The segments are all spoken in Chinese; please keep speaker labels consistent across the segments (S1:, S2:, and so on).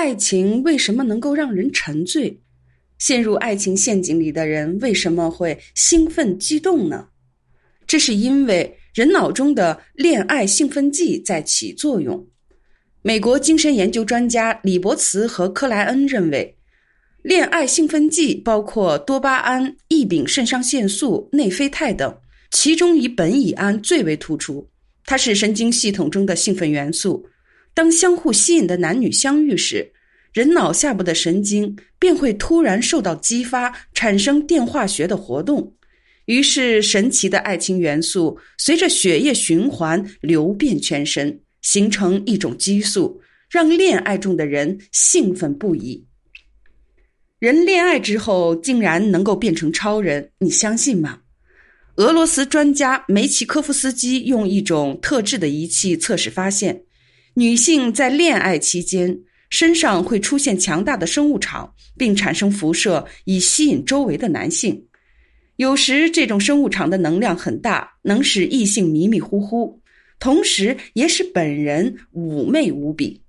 S1: 爱情为什么能够让人沉醉？陷入爱情陷阱里的人为什么会兴奋激动呢？这是因为人脑中的恋爱兴奋剂在起作用。美国精神研究专家李伯茨和克莱恩认为，恋爱兴奋剂包括多巴胺、异丙肾上腺素、内啡肽等，其中以苯乙胺最为突出。它是神经系统中的兴奋元素。当相互吸引的男女相遇时，人脑下部的神经便会突然受到激发，产生电化学的活动。于是，神奇的爱情元素随着血液循环流遍全身，形成一种激素，让恋爱中的人兴奋不已。人恋爱之后竟然能够变成超人，你相信吗？俄罗斯专家梅奇科夫斯基用一种特制的仪器测试发现。女性在恋爱期间身上会出现强大的生物场，并产生辐射以吸引周围的男性。有时这种生物场的能量很大，能使异性迷迷糊糊，同时也使本人妩媚无比。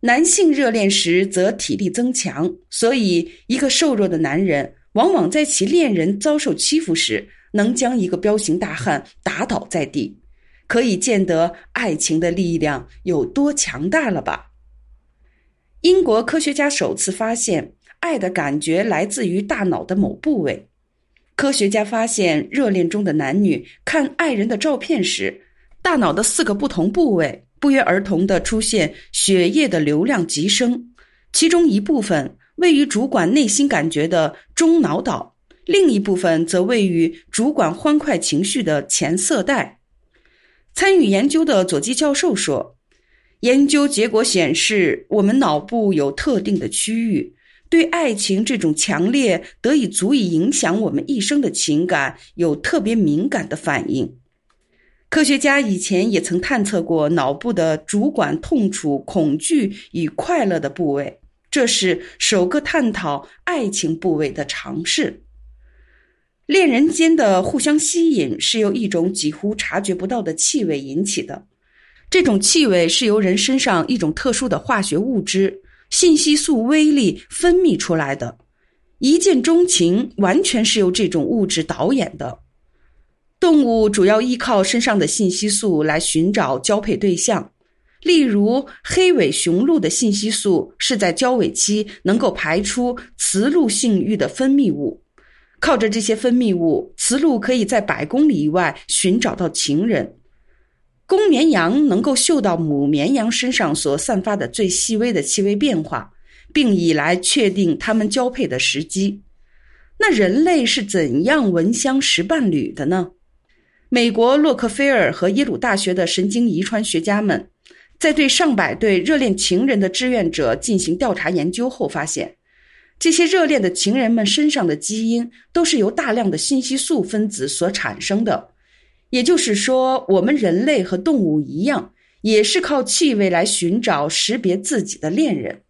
S1: 男性热恋时则体力增强，所以一个瘦弱的男人往往在其恋人遭受欺负时，能将一个彪形大汉打倒在地。可以见得爱情的力量有多强大了吧？英国科学家首次发现，爱的感觉来自于大脑的某部位。科学家发现，热恋中的男女看爱人的照片时，大脑的四个不同部位不约而同地出现血液的流量急升，其中一部分位于主管内心感觉的中脑岛，另一部分则位于主管欢快情绪的前色带。参与研究的佐基教授说：“研究结果显示，我们脑部有特定的区域，对爱情这种强烈得以足以影响我们一生的情感有特别敏感的反应。”科学家以前也曾探测过脑部的主管痛楚、恐惧与快乐的部位，这是首个探讨爱情部位的尝试。恋人间的互相吸引是由一种几乎察觉不到的气味引起的，这种气味是由人身上一种特殊的化学物质——信息素微粒分泌出来的。一见钟情完全是由这种物质导演的。动物主要依靠身上的信息素来寻找交配对象，例如黑尾雄鹿的信息素是在交尾期能够排出雌鹿性欲的分泌物。靠着这些分泌物，雌鹿可以在百公里以外寻找到情人。公绵羊能够嗅到母绵羊身上所散发的最细微的气味变化，并以来确定它们交配的时机。那人类是怎样闻香识伴侣的呢？美国洛克菲尔和耶鲁大学的神经遗传学家们，在对上百对热恋情人的志愿者进行调查研究后发现。这些热恋的情人们身上的基因都是由大量的信息素分子所产生的，也就是说，我们人类和动物一样，也是靠气味来寻找、识别自己的恋人。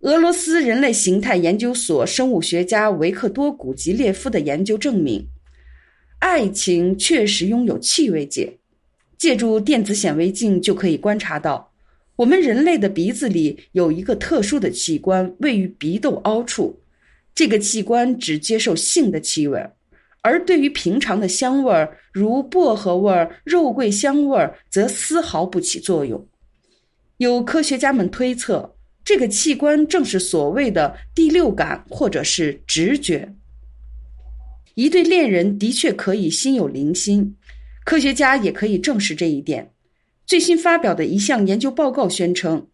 S1: 俄罗斯人类形态研究所生物学家维克多·古吉列夫的研究证明，爱情确实拥有气味界，借助电子显微镜就可以观察到。我们人类的鼻子里有一个特殊的器官，位于鼻窦凹处。这个器官只接受性的气味，而对于平常的香味儿，如薄荷味儿、肉桂香味儿，则丝毫不起作用。有科学家们推测，这个器官正是所谓的第六感，或者是直觉。一对恋人的确可以心有灵犀，科学家也可以证实这一点。最新发表的一项研究报告宣称，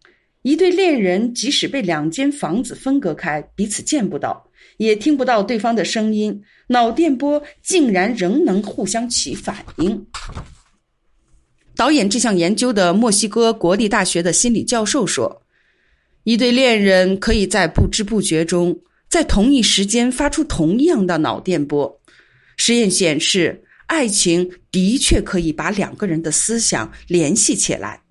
S1: 一对恋人即使被两间房子分隔开，彼此见不到，也听不到对方的声音，脑电波竟然仍能互相起反应。导演这项研究的墨西哥国立大学的心理教授说：“一对恋人可以在不知不觉中，在同一时间发出同样的脑电波。实验显示。”爱情的确可以把两个人的思想联系起来。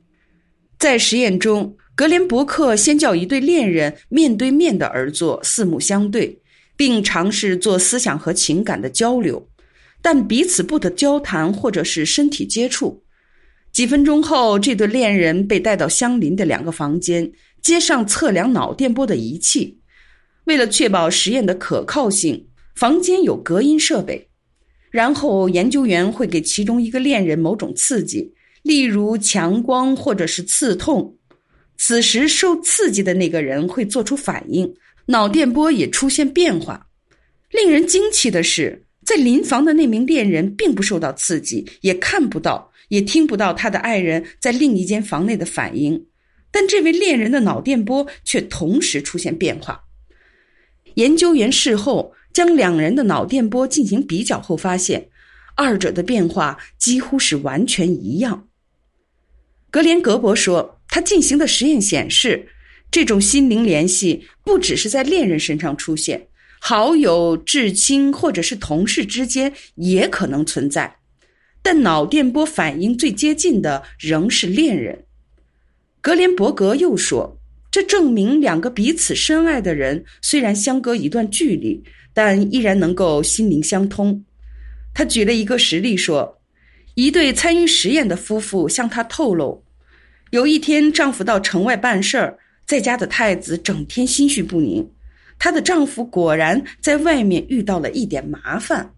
S1: 在实验中，格林伯克先叫一对恋人面对面的而坐，四目相对，并尝试做思想和情感的交流，但彼此不得交谈或者是身体接触。几分钟后，这对恋人被带到相邻的两个房间，接上测量脑电波的仪器。为了确保实验的可靠性，房间有隔音设备。然后研究员会给其中一个恋人某种刺激，例如强光或者是刺痛。此时受刺激的那个人会做出反应，脑电波也出现变化。令人惊奇的是，在邻房的那名恋人并不受到刺激，也看不到。也听不到他的爱人在另一间房内的反应，但这位恋人的脑电波却同时出现变化。研究员事后将两人的脑电波进行比较后发现，二者的变化几乎是完全一样。格连格伯说，他进行的实验显示，这种心灵联系不只是在恋人身上出现，好友、至亲或者是同事之间也可能存在。但脑电波反应最接近的仍是恋人。格连伯格又说，这证明两个彼此深爱的人虽然相隔一段距离，但依然能够心灵相通。他举了一个实例说，一对参与实验的夫妇向他透露，有一天丈夫到城外办事儿，在家的太子整天心绪不宁。她的丈夫果然在外面遇到了一点麻烦。